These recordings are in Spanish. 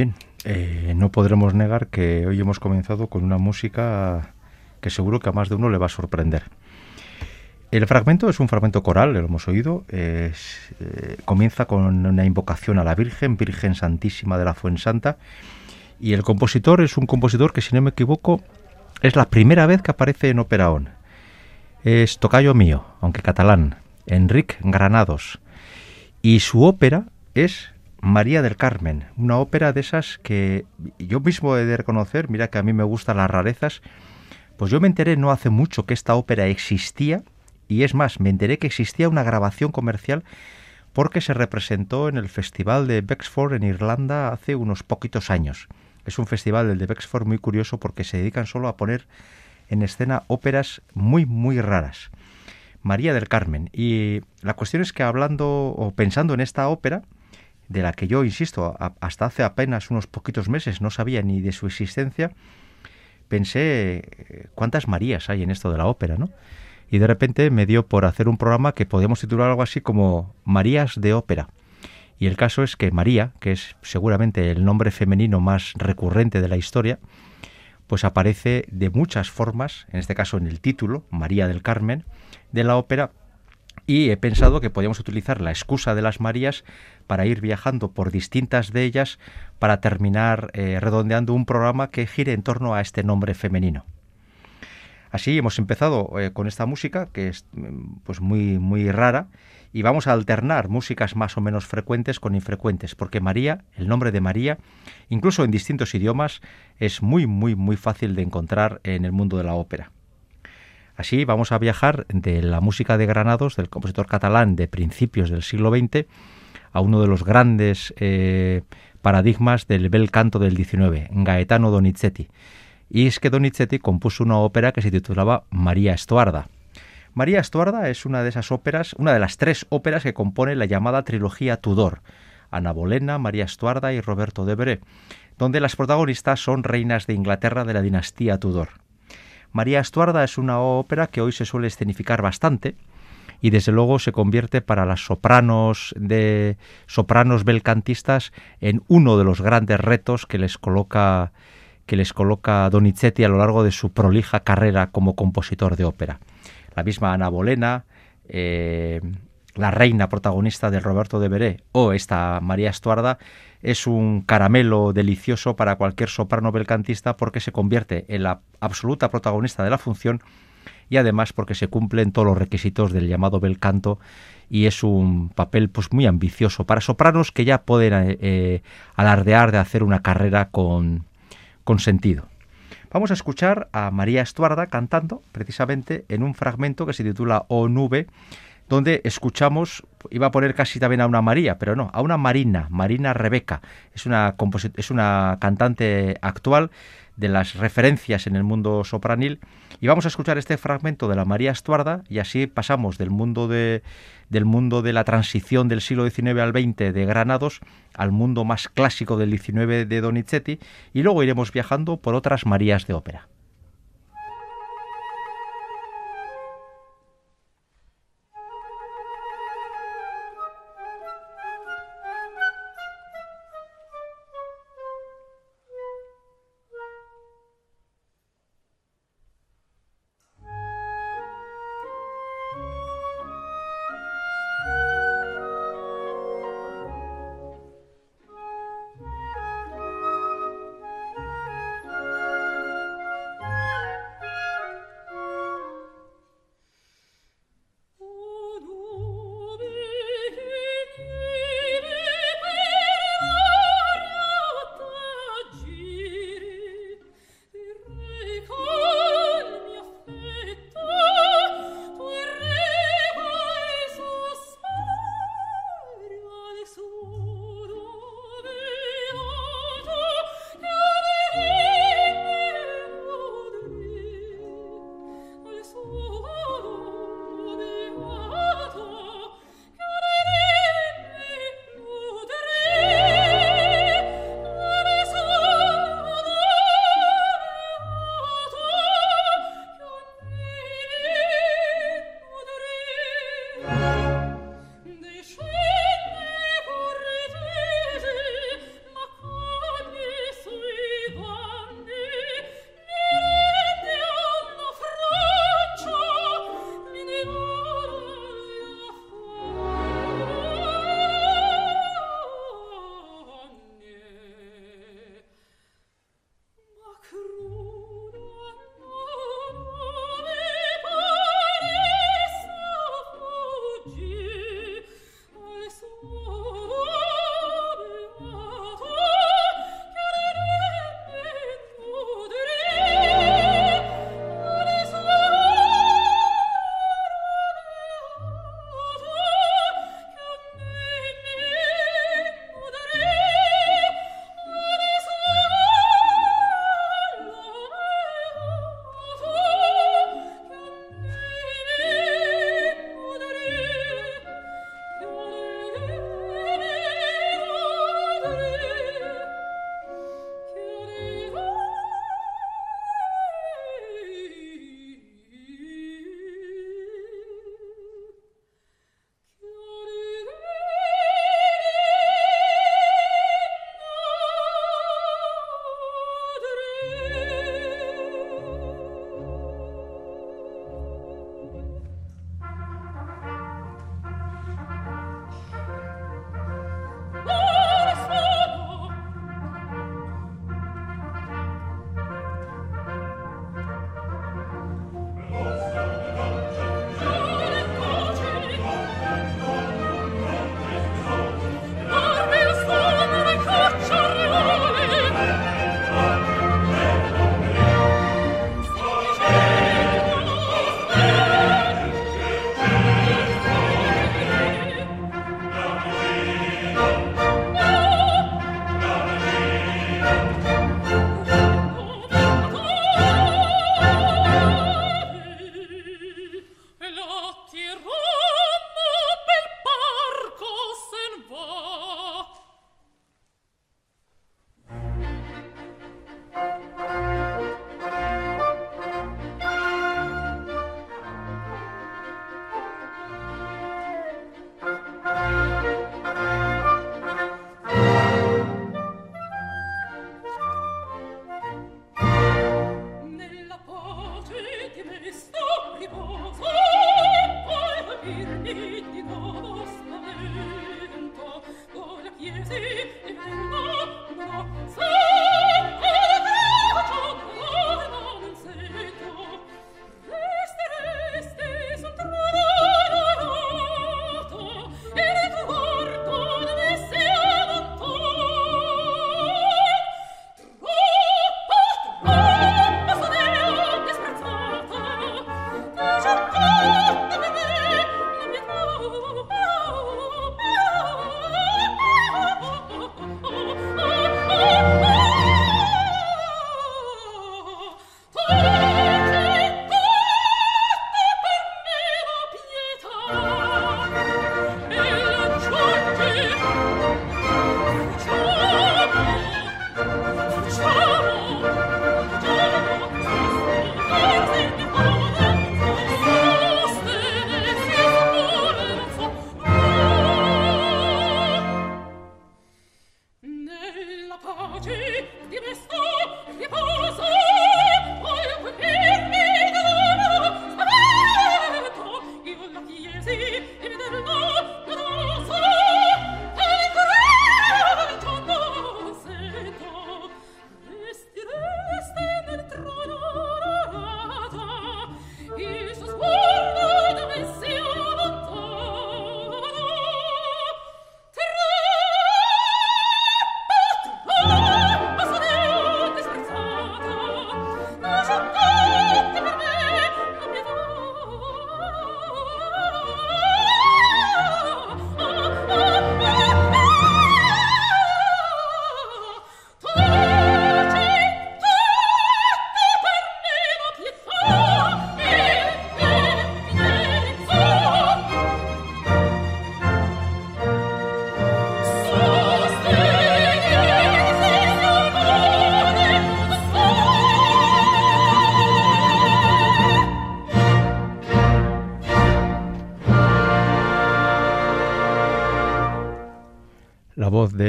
Bien, eh, no podremos negar que hoy hemos comenzado con una música que seguro que a más de uno le va a sorprender. El fragmento es un fragmento coral, lo hemos oído. Eh, comienza con una invocación a la Virgen, Virgen Santísima de la Fuensanta. Y el compositor es un compositor que, si no me equivoco, es la primera vez que aparece en Operaón. Es tocayo mío, aunque catalán, Enric Granados. Y su ópera es María del Carmen, una ópera de esas que yo mismo he de reconocer, mira que a mí me gustan las rarezas, pues yo me enteré no hace mucho que esta ópera existía y es más, me enteré que existía una grabación comercial porque se representó en el Festival de Bexford en Irlanda hace unos poquitos años. Es un festival del de Bexford muy curioso porque se dedican solo a poner en escena óperas muy, muy raras. María del Carmen. Y la cuestión es que hablando o pensando en esta ópera, de la que yo, insisto, hasta hace apenas unos poquitos meses no sabía ni de su existencia, pensé eh, cuántas Marías hay en esto de la ópera, ¿no? y de repente me dio por hacer un programa que podíamos titular algo así como Marías de ópera. Y el caso es que María, que es seguramente el nombre femenino más recurrente de la historia, pues aparece de muchas formas, en este caso en el título, María del Carmen, de la ópera, y he pensado que podíamos utilizar la excusa de las Marías para ir viajando por distintas de ellas para terminar eh, redondeando un programa que gire en torno a este nombre femenino. Así hemos empezado eh, con esta música que es mm, pues muy muy rara y vamos a alternar músicas más o menos frecuentes con infrecuentes, porque María, el nombre de María, incluso en distintos idiomas, es muy muy muy fácil de encontrar en el mundo de la ópera. Así vamos a viajar de la música de Granados, del compositor catalán de principios del siglo XX, a uno de los grandes eh, paradigmas del bel canto del XIX, Gaetano Donizetti y es que Donizetti compuso una ópera que se titulaba María Estuarda. María Estuarda es una de esas óperas, una de las tres óperas que compone la llamada trilogía Tudor, Ana Bolena, María Estuarda y Roberto de Bré, donde las protagonistas son reinas de Inglaterra de la dinastía Tudor. María Estuarda es una ópera que hoy se suele escenificar bastante y desde luego se convierte para las sopranos de sopranos belcantistas en uno de los grandes retos que les coloca que les coloca Donizetti a lo largo de su prolija carrera como compositor de ópera. La misma Ana Bolena, eh, la reina protagonista de Roberto de Veré o esta María Estuarda es un caramelo delicioso para cualquier soprano belcantista porque se convierte en la absoluta protagonista de la función y además porque se cumplen todos los requisitos del llamado bel canto y es un papel pues muy ambicioso para sopranos que ya pueden eh, eh, alardear de hacer una carrera con, con sentido. Vamos a escuchar a María Estuarda cantando precisamente en un fragmento que se titula O Nube, donde escuchamos, iba a poner casi también a una María, pero no, a una Marina, Marina Rebeca. Es una, es una cantante actual de las referencias en el mundo sopranil y vamos a escuchar este fragmento de la María Estuarda y así pasamos del mundo de del mundo de la transición del siglo XIX al XX de Granados al mundo más clásico del XIX de Donizetti y luego iremos viajando por otras Marías de ópera. di resto riposo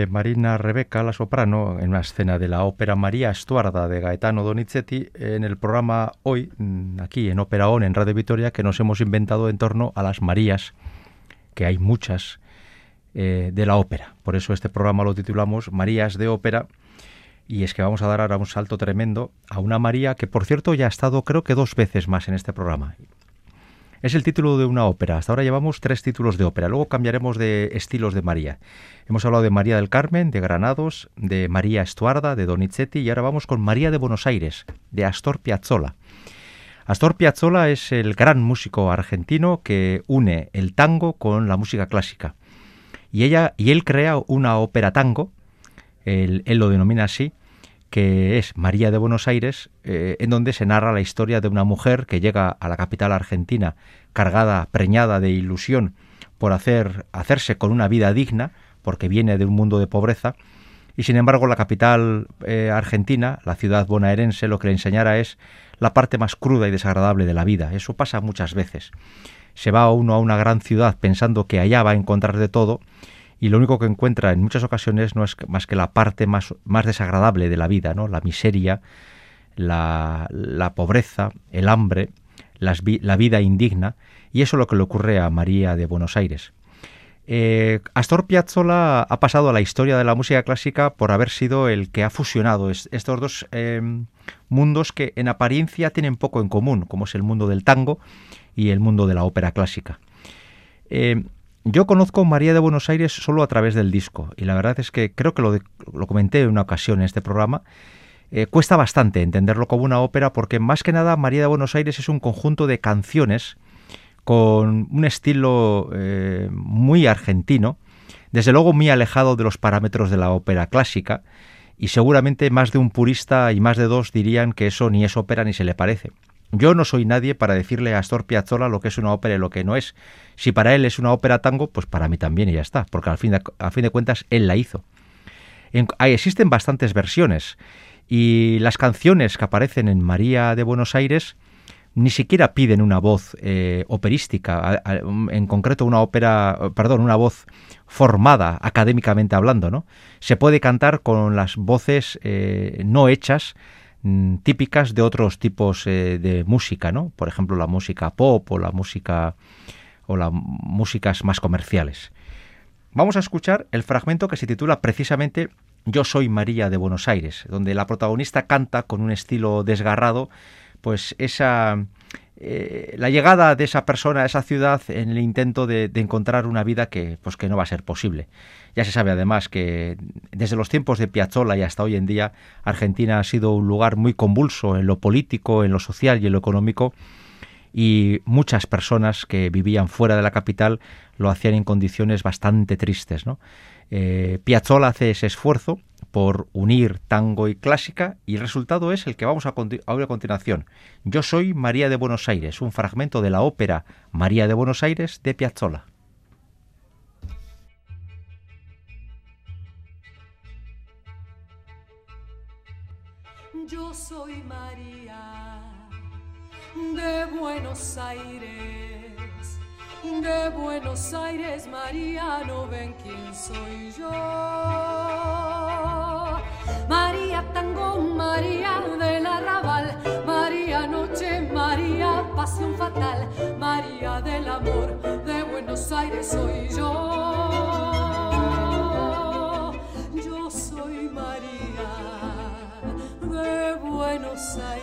Marina Rebeca, la soprano, en una escena de la ópera María Estuarda de Gaetano Donizetti, en el programa hoy, mm, aquí en Ópera ON, en Radio Vitoria, que nos hemos inventado en torno a las Marías, que hay muchas, eh, de la ópera. Por eso este programa lo titulamos Marías de Ópera. Y es que vamos a dar ahora un salto tremendo a una María que, por cierto, ya ha estado creo que dos veces más en este programa. Es el título de una ópera. Hasta ahora llevamos tres títulos de ópera. Luego cambiaremos de estilos de María. Hemos hablado de María del Carmen, de Granados, de María Estuarda, de Donizetti y ahora vamos con María de Buenos Aires, de Astor Piazzolla. Astor Piazzolla es el gran músico argentino que une el tango con la música clásica. Y, ella, y él crea una ópera tango, él lo denomina así, que es María de Buenos Aires, eh, en donde se narra la historia de una mujer que llega a la capital argentina cargada, preñada de ilusión por hacer, hacerse con una vida digna, porque viene de un mundo de pobreza, y sin embargo la capital eh, argentina, la ciudad bonaerense, lo que le enseñara es la parte más cruda y desagradable de la vida. Eso pasa muchas veces. Se va uno a una gran ciudad pensando que allá va a encontrar de todo, y lo único que encuentra en muchas ocasiones no es más que la parte más, más desagradable de la vida, ¿no? la miseria, la, pobreza, el hambre, la vida indigna, y eso es lo que le ocurre a María de Buenos Aires. Eh, Astor Piazzolla ha pasado a la historia de la música clásica por haber sido el que ha fusionado estos dos em, mundos que en apariencia tienen poco en común, como es el mundo del tango y el mundo de la ópera clásica. Eh, yo conozco María de Buenos Aires solo a través del disco y la verdad es que creo que lo, comenté en una ocasión en este programa. Eh, cuesta bastante entenderlo como una ópera porque más que nada María de Buenos Aires es un conjunto de canciones con un estilo eh, muy argentino, desde luego muy alejado de los parámetros de la ópera clásica y seguramente más de un purista y más de dos dirían que eso ni es ópera ni se le parece. Yo no soy nadie para decirle a Astor Piazzolla lo que es una ópera y lo que no es. Si para él es una ópera tango, pues para mí también y ya está, porque al fin de, a fin de cuentas él la hizo. existen bastantes versiones y las canciones que aparecen en María de Buenos Aires ni siquiera piden una voz eh, operística, en concreto una ópera, perdón, una voz formada académicamente hablando, ¿no? Se puede cantar con las voces eh, no hechas Mm, típicas de otros tipos eh, de música, ¿no? Por ejemplo, la música pop o la música o las músicas más comerciales. Vamos a escuchar el fragmento que se titula precisamente Yo soy María de Buenos Aires, donde la protagonista canta con un estilo desgarrado, pues esa eh, la llegada de esa persona a esa ciudad en el intento de, encontrar una vida que, pues que no va a ser posible. Ya se sabe además que desde los tiempos de Piazzolla y hasta hoy en día Argentina ha sido un lugar muy convulso en lo político, en lo social y en lo económico y muchas personas que vivían fuera de la capital lo hacían en condiciones bastante tristes. ¿no? Eh, Piazzolla hace ese esfuerzo por unir tango y clásica y el resultado es el que vamos a, oír a continuación. Yo soy María de Buenos Aires, un fragmento de la ópera María de Buenos Aires de Piazzolla. De Buenos Aires de Buenos Aires, María, no ven quién soy yo. María Tango, María del Arrabal, María Noche, María Pasión Fatal, María del Amor, de Buenos Aires soy yo. Yo soy María de Buenos Aires.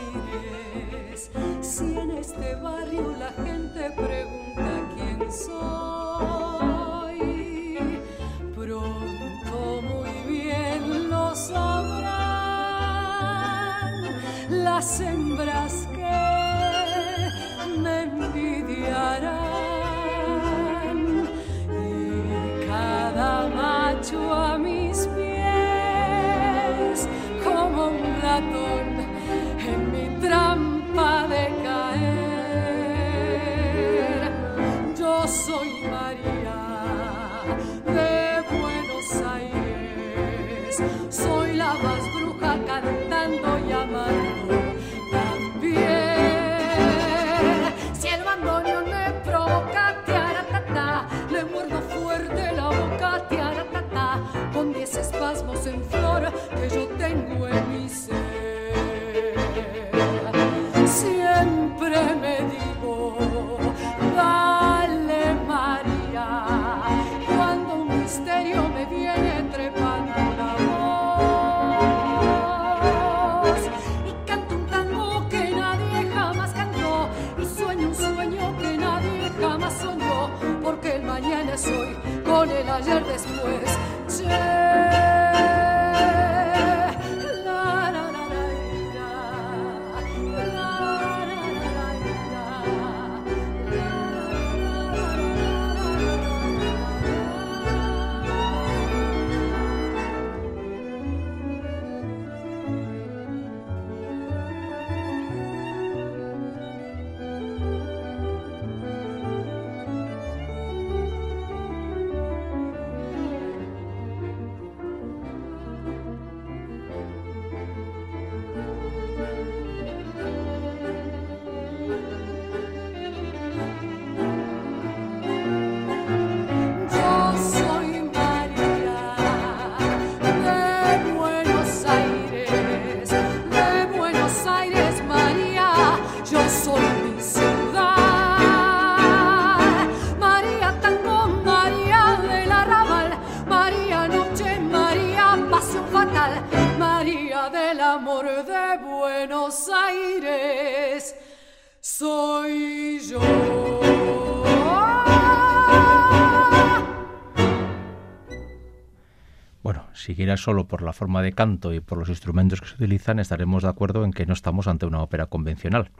Solo por la forma de canto y por los instrumentos que se utilizan, estaremos de acuerdo en que no estamos ante una ópera convencional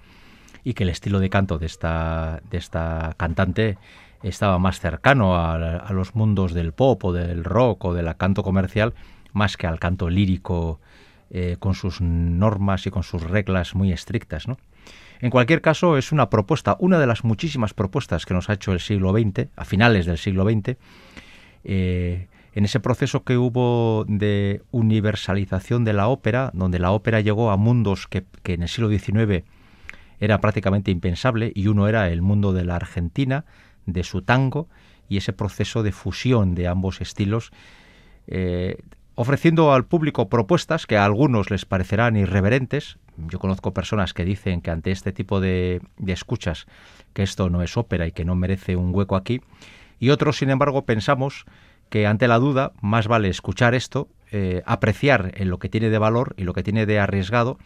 y que el estilo de canto de esta, de esta cantante estaba más cercano a, los mundos del pop o del rock o del canto comercial más que al canto lírico eh, con sus normas y con sus reglas muy estrictas. ¿no? En cualquier caso, es una propuesta, una de las muchísimas propuestas que nos ha hecho el siglo XX, a finales del siglo XX, en ese proceso que hubo de universalización de la ópera, donde la ópera llegó a mundos que, en el siglo XIX era prácticamente impensable, y uno era el mundo de la Argentina, de su tango, y ese proceso de fusión de ambos estilos, eh, ofreciendo al público propuestas que a algunos les parecerán irreverentes. Yo conozco personas que dicen que ante este tipo de, de escuchas que esto no es ópera y que no merece un hueco aquí, y otros, sin embargo, pensamos que ante la duda más vale escuchar esto, eh, apreciar en lo que tiene de valor y lo que tiene de arriesgado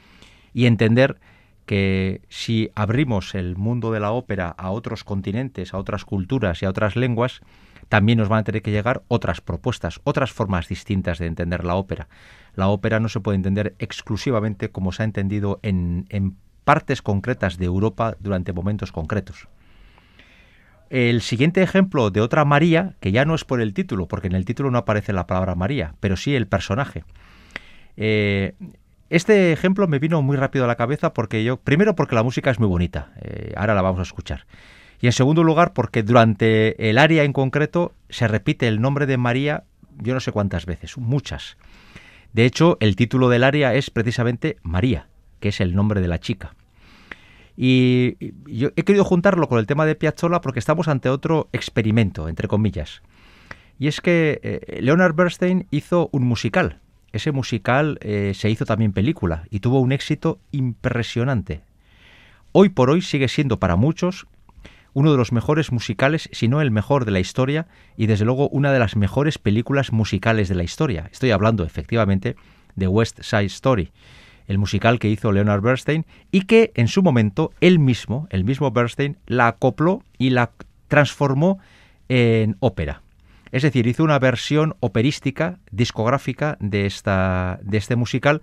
y entender que si abrimos el mundo de la ópera a otros continentes, a otras culturas y a otras lenguas, también nos van a tener que llegar otras propuestas, otras formas distintas de entender la ópera. La ópera no se puede entender exclusivamente como se ha entendido en, en partes concretas de Europa durante momentos concretos. El siguiente ejemplo de otra María, que ya no es por el título, porque en el título no aparece la palabra María, pero sí el personaje. Eh, este ejemplo me vino muy rápido a la cabeza porque yo, primero porque la música es muy bonita, eh, ahora la vamos a escuchar. Y en segundo lugar porque durante el área en concreto se repite el nombre de María yo no sé cuántas veces, muchas. De hecho, el título del área es precisamente María, que es el nombre de la chica. Y yo he querido juntarlo con el tema de Piazzolla porque estamos ante otro experimento, entre comillas. Y es que eh, Leonard Bernstein hizo un musical. Ese musical eh, se hizo también película y tuvo un éxito impresionante. Hoy por hoy sigue siendo para muchos uno de los mejores musicales, si no el mejor de la historia, y desde luego una de las mejores películas musicales de la historia. Estoy hablando efectivamente de West Side Story el musical que hizo Leonard Bernstein y que en su momento él mismo, el mismo Bernstein, la acopló y la transformó en ópera. Es decir, hizo una versión operística, discográfica de, esta, de este musical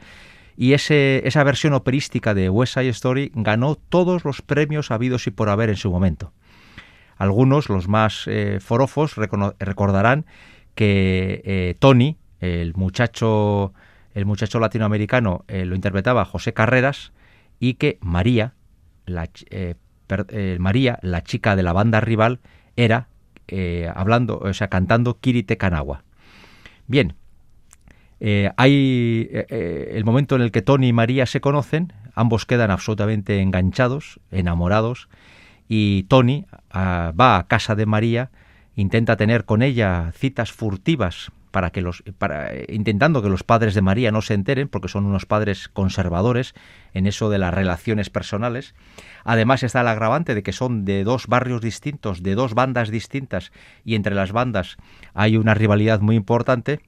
y esa versión operística de West Side Story ganó todos los premios habidos y por haber en su momento. Algunos, los más eh, forofos, recordarán que eh, Tony, el muchacho el muchacho latinoamericano eh, lo interpretaba José Carreras y que María, la, eh, eh, María, la chica de la banda rival, era hablando, o sea, cantando Kirite Kanagua. Bien, hay el momento en el que Tony y María se conocen, ambos quedan absolutamente enganchados, enamorados, y Tony ah, va a casa de María, intenta tener con ella citas furtivas para que los para, intentando que los padres de María no se enteren porque son unos padres conservadores en eso de las relaciones personales. Además está el agravante de que son de dos barrios distintos, de dos bandas distintas y entre las bandas hay una rivalidad muy importante.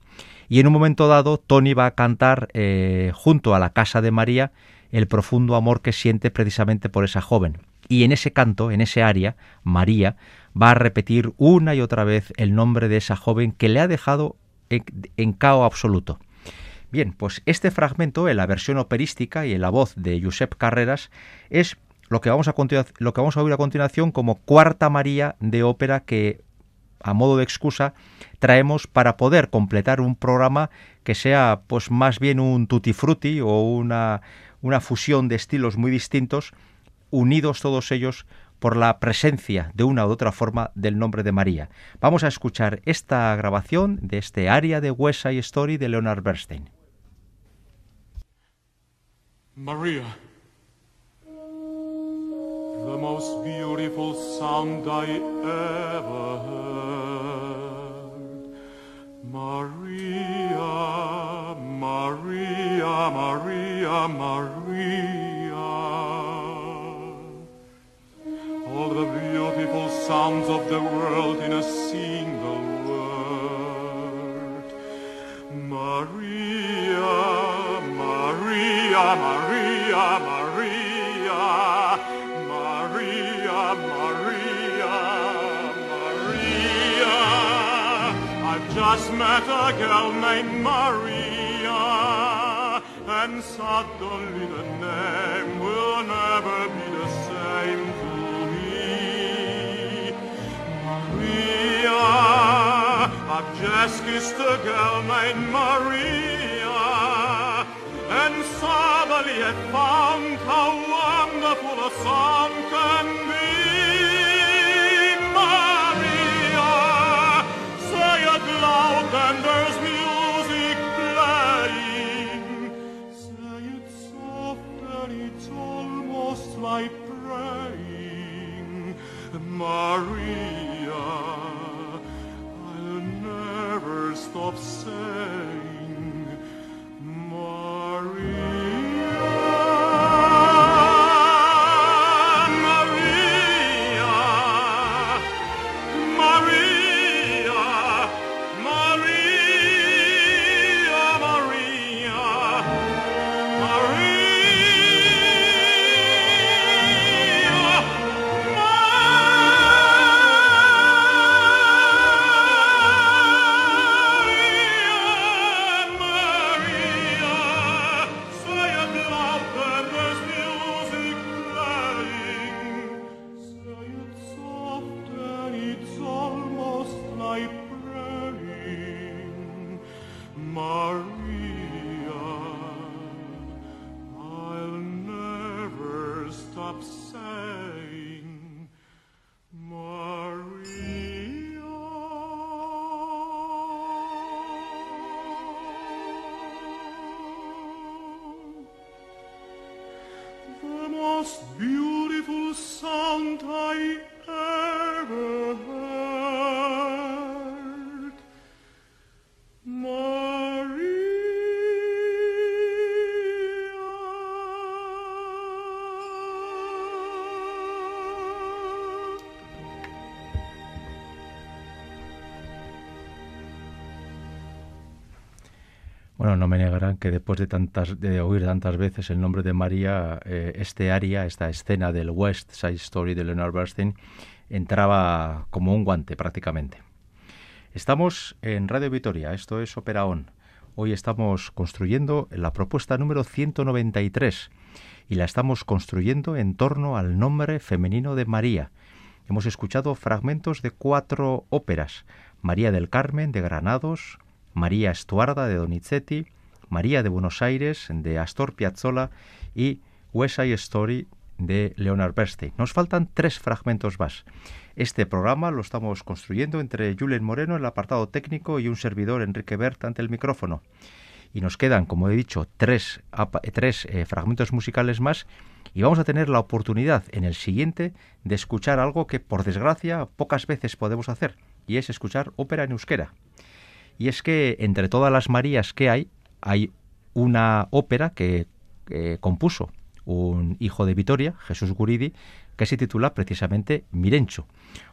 Y en un momento dado Tony va a cantar eh, junto a la casa de María el profundo amor que siente precisamente por esa joven. Y en ese canto, en ese aria, María va a repetir una y otra vez el nombre de esa joven que le ha dejado en, cao absoluto. Bien, pues este fragmento, en la versión operística y en la voz de Josep Carreras, es lo que vamos a, lo que vamos a oír a continuación como cuarta María de ópera que, a modo de excusa, traemos para poder completar un programa que sea pues más bien un tutti frutti o una, una fusión de estilos muy distintos, unidos todos ellos por la presencia de una u otra forma del nombre de María. Vamos a escuchar esta grabación de este área de West Side Story de Leonard Bernstein. Maria. The most beautiful sound. Maria, Maria, Maria, Maria. Sounds of the world in a single word. Maria, Maria, Maria, Maria, Maria, Maria, Maria. I've just met a girl named Maria, and suddenly the name will never I've just kissed a girl named Maria, and suddenly I found how wonderful a song can be. Maria, say it loud and there's music playing. Say it soft and it's almost like praying. Maria me negarán que después de tantas de oír tantas veces el nombre de María, eh, este área, esta escena del West Side Story de Leonard Bernstein entraba como un guante prácticamente. Estamos en Radio Vitoria, esto es Opera On. Hoy estamos construyendo la propuesta número 193 y la estamos construyendo en torno al nombre femenino de María. Hemos escuchado fragmentos de cuatro óperas: María del Carmen de Granados, María Estuarda de Donizetti, María de Buenos Aires de Astor Piazzolla y West Side Story de Leonard Bernstein. Nos faltan tres fragmentos más. Este programa lo estamos construyendo entre Julen Moreno, el apartado técnico, y un servidor, Enrique Bert, ante el micrófono. Y nos quedan, como he dicho, tres, tres eh, fragmentos musicales más y vamos a tener la oportunidad en el siguiente de escuchar algo que, por desgracia, pocas veces podemos hacer, y es escuchar ópera en euskera. Y es que entre todas las Marías que hay, hay una ópera que compuso un hijo de Vitoria, Jesús Guridi, que se titula precisamente Mirencho.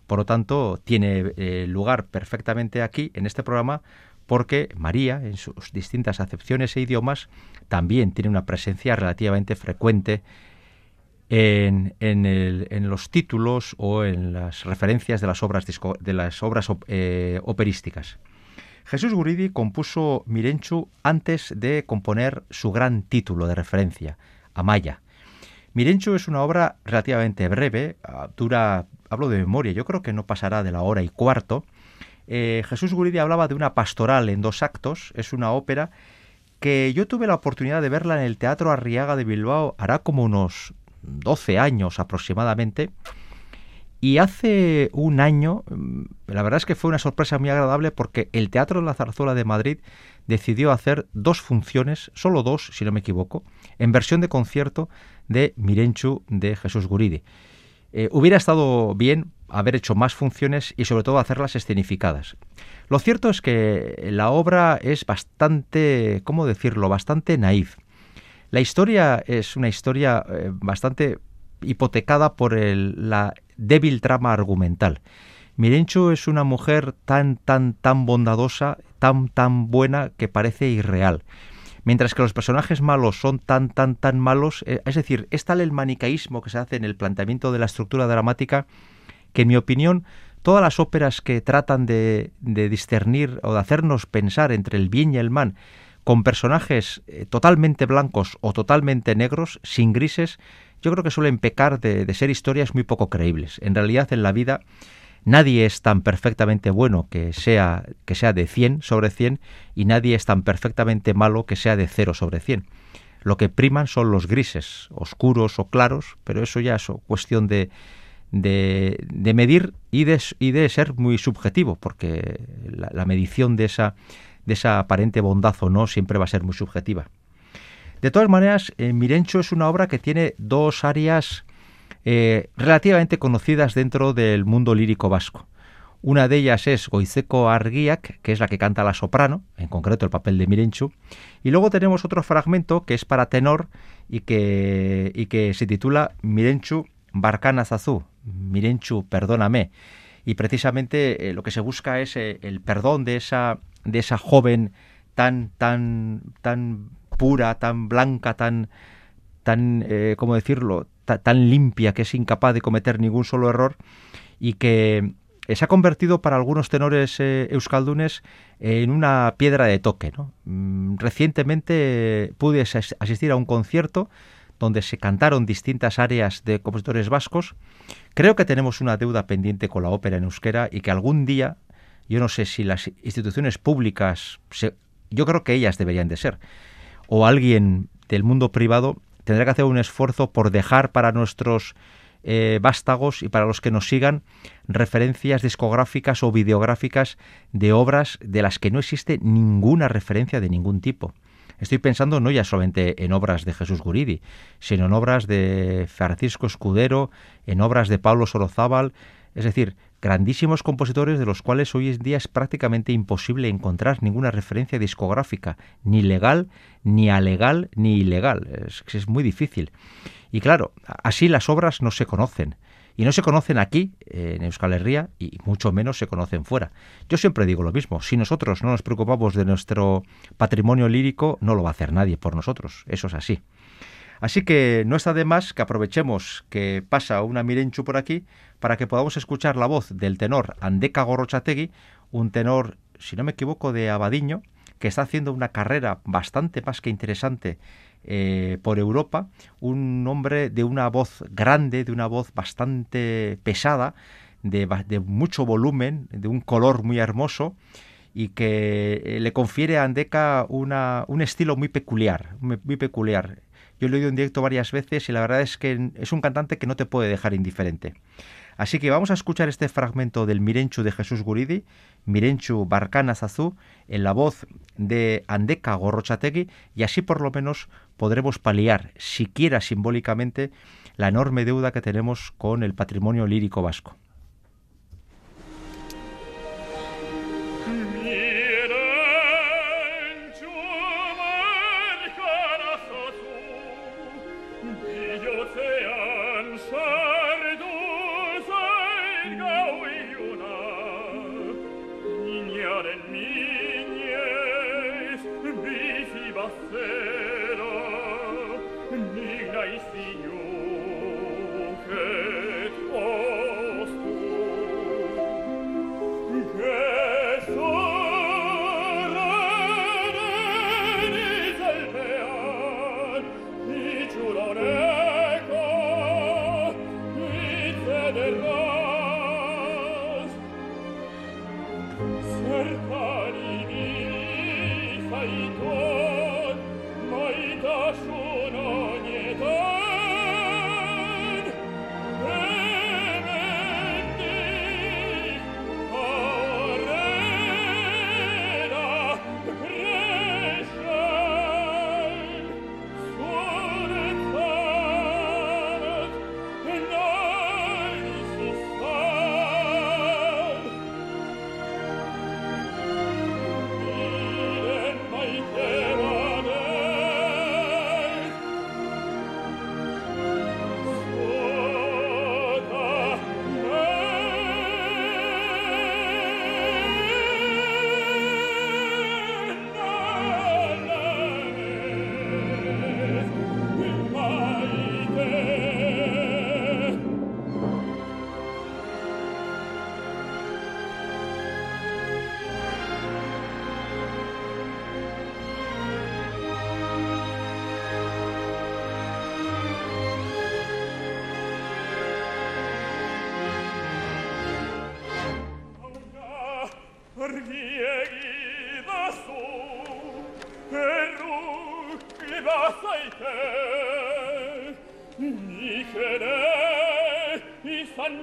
Por lo tanto, tiene eh, lugar perfectamente aquí, en este programa, porque María, en sus distintas acepciones e idiomas, también tiene una presencia relativamente frecuente en, los títulos o en las referencias de las obras, de las obras eh, operísticas. Jesús Guridi compuso Mirenchu antes de componer su gran título de referencia, Amaya. Mirenchu es una obra relativamente breve, ah, dura, hablo de memoria, yo creo que no pasará de la hora y cuarto. Eh, Jesús Guridi hablaba de una pastoral en dos actos, es una ópera que yo tuve la oportunidad de verla en el Teatro Arriaga de Bilbao hará como unos 12 años aproximadamente. Y hace un año, mm, la verdad es que fue una sorpresa muy agradable porque el Teatro de la Zarzuela de Madrid decidió hacer dos funciones, solo dos, si no me equivoco, en versión de concierto de Mirenchu de Jesús Guridi. Eh, hubiera estado bien haber hecho más funciones y sobre todo hacerlas escenificadas. Lo cierto es que la obra es bastante, ¿cómo decirlo?, bastante naif. La historia es una historia eh, bastante hipotecada por el- la débil trama argumental. Mirenchu es una mujer tan, tan, tan bondadosa, tan, tan buena que parece irreal. Mientras que los personajes malos son tan, tan, tan malos, eh, es decir, es tal el manicaísmo que se hace en el planteamiento de la estructura dramática que, en mi opinión, todas las óperas que tratan de, de discernir o de hacernos pensar entre el bien y el mal, con personajes eh, totalmente blancos o totalmente negros, sin grises, yo creo que suelen pecar de, ser historias muy poco creíbles. En realidad, en la vida, nadie es tan perfectamente bueno que sea, que sea de 100 sobre 100 y nadie es tan perfectamente malo que sea de 0 sobre 100. Lo que priman son los grises, oscuros o claros, pero eso ya es cuestión de, de, de medir y de, y de ser muy subjetivo, porque la, la medición de esa, de esa aparente bondad o no siempre va a ser muy subjetiva. De todas maneras, eh, Mirencho es una obra que tiene dos áreas eh, relativamente conocidas dentro del mundo lírico vasco. Una de ellas es Goizeco Argiak, que es la que canta la soprano, en concreto el papel de Mirenchu, y luego tenemos otro fragmento que es para tenor y que, y que se titula Mirenchu Barcana Zazú, Mirenchu, perdóname. Y precisamente eh, lo que se busca es eh, el perdón de esa, de esa joven tan, tan, tan pura, tan blanca, tan, tan, eh, ¿cómo decirlo?, ta, tan limpia que es incapaz de cometer ningún solo error y que se ha convertido para algunos tenores eh, euskaldunes en una piedra de toque. Mm, recientemente pude as asistir a un concierto donde se cantaron distintas áreas de compositores vascos. Creo que tenemos una deuda pendiente con la ópera en euskera y que algún día, yo no sé si las instituciones públicas Yo creo que ellas deberían de ser. O alguien del mundo privado tendrá que hacer un esfuerzo por dejar para nuestros eh, vástagos y para los que nos sigan referencias discográficas o videográficas de obras de las que no existe ninguna referencia de ningún tipo. Estoy pensando no ya solamente en obras de Jesús Guridi, sino en obras de Francisco Escudero, en obras de Pablo Sorozábal, es decir, grandísimos compositores de los cuales hoy en día es prácticamente imposible encontrar ninguna referencia discográfica, ni legal, ni alegal, ni ilegal. Es, es muy difícil. Y claro, así las obras no se conocen. Y no se conocen aquí, en Euskal Herria, y mucho menos se conocen fuera. Yo siempre digo lo mismo, si nosotros no nos preocupamos de nuestro patrimonio lírico, no lo va a hacer nadie por nosotros. Eso es así. Así que no está de más que aprovechemos que pasa una Mirenchu por aquí para que podamos escuchar la voz del tenor Andeka Gorrochategui, un tenor, si no me equivoco, de Abadiño, que está haciendo una carrera bastante más que interesante eh, por Europa, un hombre de una voz grande, de una voz bastante pesada, de, mucho volumen, de un color muy hermoso y que eh, le confiere a Andeca un estilo muy peculiar, muy, muy peculiar. Yo lo he oído en directo varias veces y la verdad es que es un cantante que no te puede dejar indiferente. Así que vamos a escuchar este fragmento del Mirenchu de Jesús Guridi, Mirenchu Barcana Zazú, en la voz de Andeka Gorrochategui, y así por lo menos podremos paliar, siquiera simbólicamente, la enorme deuda que tenemos con el patrimonio lírico vasco.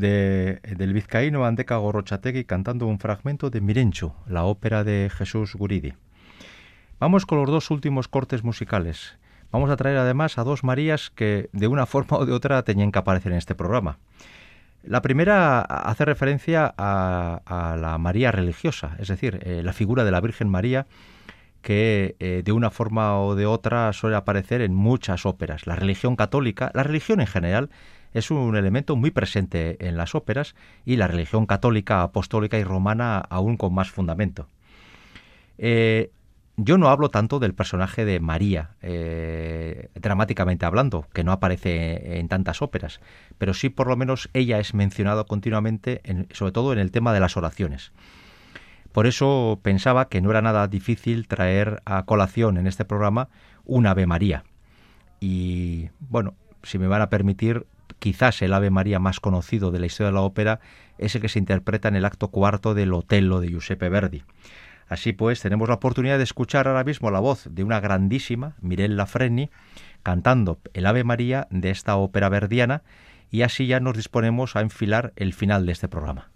de, del vizcaíno Andeca Gorrochategui cantando un fragmento de Mirencho, la ópera de Jesús Guridi. Vamos con los dos últimos cortes musicales. Vamos a traer además a dos Marías que de una forma o de otra tenían que aparecer en este programa. La primera hace referencia a, la María religiosa, es decir, eh, la figura de la Virgen María que eh, de una forma o de otra suele aparecer en muchas óperas. La religión católica, la religión en general, es un elemento muy presente en las óperas y la religión católica, apostólica y romana aún con más fundamento. Eh, yo no hablo tanto del personaje de María, eh, dramáticamente hablando, que no aparece en tantas óperas, pero sí por lo menos ella es mencionada continuamente, sobre todo en el tema de las oraciones. Por eso pensaba que no era nada difícil traer a colación en este programa un Ave María. Y bueno, si me van a permitir, quizás el Ave María más conocido de la historia de la ópera es el que se interpreta en el acto cuarto del Otello de Giuseppe Verdi. Así pues, tenemos la oportunidad de escuchar ahora mismo la voz de una grandísima, Mirella Freni, cantando el Ave María de esta ópera verdiana, y así ya nos disponemos a enfilar el final de este programa.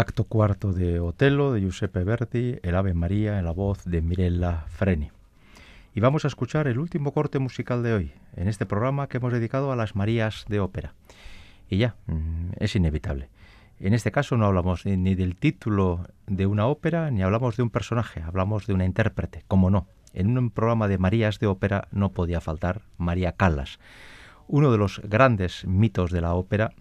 Acto cuarto de Otelo de Giuseppe Verdi, El Ave María en la voz de Mirella Freni. Y vamos a escuchar el último corte musical de hoy, en este programa que hemos dedicado a las Marías de ópera. Y ya, mm, es inevitable. En este caso no hablamos ni del título de una ópera, ni hablamos de un personaje, hablamos de una intérprete, como no. En un programa de Marías de ópera no podía faltar María Callas, uno de los grandes mitos de la ópera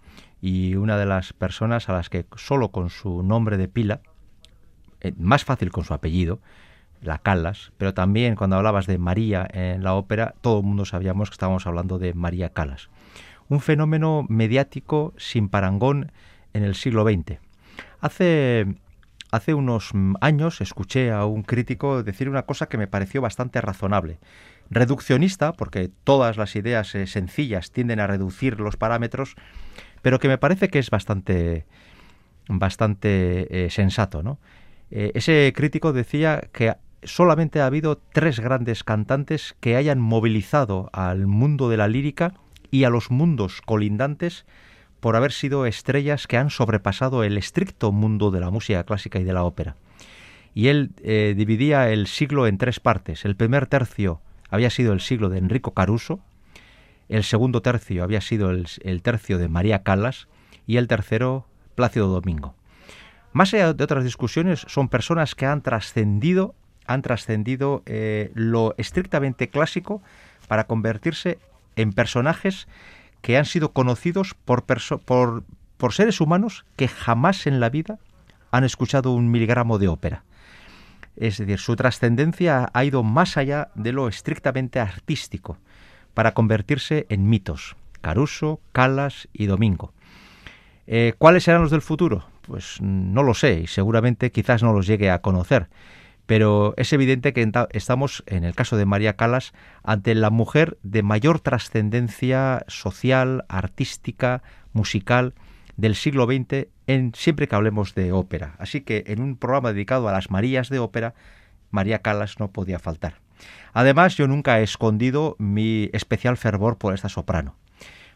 y una de las personas a las que solo con su nombre de pila, eh, más fácil con su apellido, la Calas, pero también cuando hablabas de María en la ópera, todo el mundo sabíamos que estábamos hablando de María Calas. Un fenómeno mediático sin parangón en el siglo XX. Hace, hace unos años escuché a un crítico decir una cosa que me pareció bastante razonable. Reduccionista, porque todas las ideas eh, sencillas tienden a reducir los parámetros, pero que me parece que es bastante, bastante eh, sensato. ¿no? Eh, ese crítico decía que solamente ha habido tres grandes cantantes que hayan movilizado al mundo de la lírica y a los mundos colindantes por haber sido estrellas que han sobrepasado el estricto mundo de la música clásica y de la ópera. Y él dividía el siglo en tres partes. El primer tercio había sido el siglo de Enrico Caruso, el segundo tercio había sido el, tercio de María Callas y el tercero Plácido Domingo. Más allá de otras discusiones, son personas que han trascendido, han trascendido eh, lo estrictamente clásico para convertirse en personajes que han sido conocidos por, por, por seres humanos que jamás en la vida han escuchado un miligramo de ópera. Es decir, su trascendencia ha ido más allá de lo estrictamente artístico para convertirse en mitos. Caruso, Calas y Domingo. Eh, ¿Cuáles serán los del futuro? Pues no lo sé y seguramente quizás no los llegue a conocer. Pero es evidente que estamos, en el caso de María Calas, ante la mujer de mayor trascendencia social, artística, musical del siglo XX, en, siempre que hablemos de ópera. Así que en un programa dedicado a las Marías de ópera, María Calas no podía faltar. Además, yo nunca he escondido mi especial fervor por esta soprano.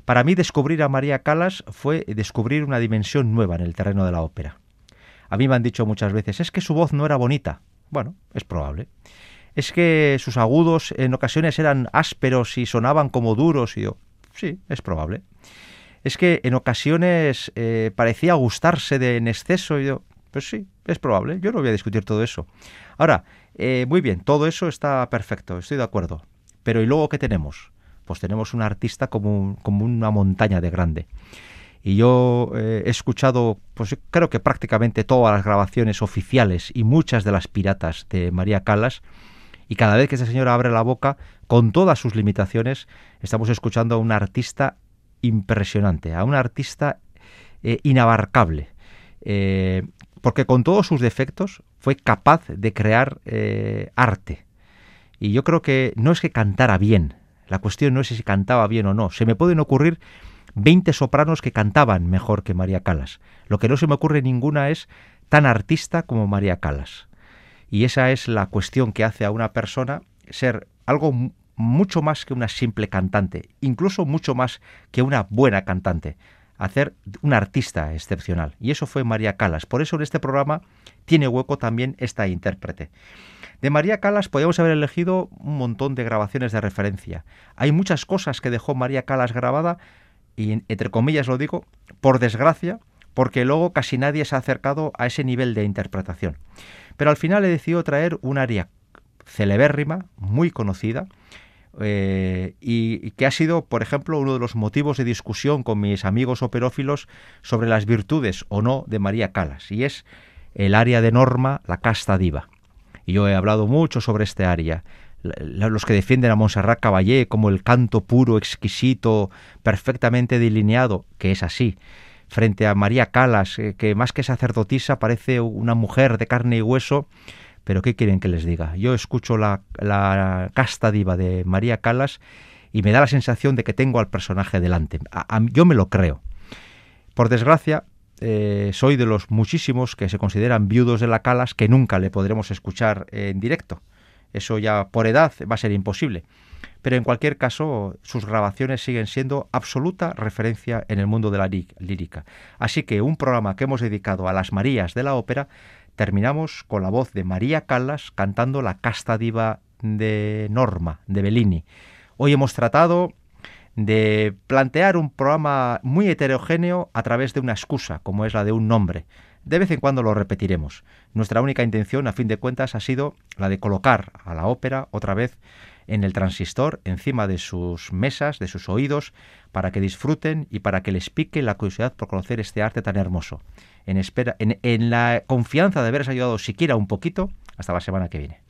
Para mí descubrir a María Calas fue descubrir una dimensión nueva en el terreno de la ópera. A mí me han dicho muchas veces, es que su voz no era bonita. Bueno, es probable. Es que sus agudos en ocasiones eran ásperos y sonaban como duros y yo, sí, es probable. Es que en ocasiones eh, parecía gustarse de en exceso y yo, pues sí, es probable. Yo no voy a discutir todo eso. Ahora, eh, muy bien, todo eso está perfecto, estoy de acuerdo. Pero ¿y luego qué tenemos? Pues tenemos un artista como, como una montaña de grande. Y yo eh, he escuchado, pues creo que prácticamente todas las grabaciones oficiales y muchas de las piratas de María Calas. Y cada vez que esa señora abre la boca, con todas sus limitaciones, estamos escuchando a un artista impresionante, a un artista eh, inabarcable, porque con todos sus defectos fue capaz de crear eh, arte. Y yo creo que no es que cantara bien, la cuestión no es si cantaba bien o no. Se me pueden ocurrir 20 sopranos que cantaban mejor que María Calas. Lo que no se me ocurre ninguna es tan artista como María Calas. Y esa es la cuestión que hace a una persona ser algo mucho más que una simple cantante, incluso mucho más que una buena cantante hacer un artista excepcional. Y eso fue María Calas. Por eso en este programa tiene hueco también esta intérprete. De María Calas podríamos haber elegido un montón de grabaciones de referencia. Hay muchas cosas que dejó María Calas grabada, y entre comillas lo digo, por desgracia, porque luego casi nadie se ha acercado a ese nivel de interpretación. Pero al final he decidido traer un aria celebérrima, muy conocida, eh, y, que ha sido, por ejemplo, uno de los motivos de discusión con mis amigos operófilos sobre las virtudes o no de María Calas, y es el aria de Norma, la casta diva. Yo he hablado mucho sobre este aria. Los que defienden a Montserrat Caballé como el canto puro, exquisito, perfectamente delineado, que es así, frente a María Calas, eh, que más que sacerdotisa parece una mujer de carne y hueso, pero ¿qué quieren que les diga? Yo escucho la, casta diva de María Calas y me da la sensación de que tengo al personaje delante. yo me lo creo. Por desgracia, eh, soy de los muchísimos que se consideran viudos de la Calas que nunca le podremos escuchar en directo. Eso ya por edad va a ser imposible. Pero en cualquier caso, sus grabaciones siguen siendo absoluta referencia en el mundo de la lírica. Así que un programa que hemos dedicado a las Marías de la ópera, terminamos con la voz de María Callas cantando la casta diva de Norma, de Bellini. Hoy hemos tratado de plantear un programa muy heterogéneo a través de una excusa, como es la de un nombre. De vez en cuando lo repetiremos. Nuestra única intención, a fin de cuentas, ha sido la de colocar a la ópera otra vez en el transistor, encima de sus mesas, de sus oídos, para que disfruten y para que les pique la curiosidad por conocer este arte tan hermoso. En, espera, en, en la confianza de haberos ayudado siquiera un poquito, hasta la semana que viene.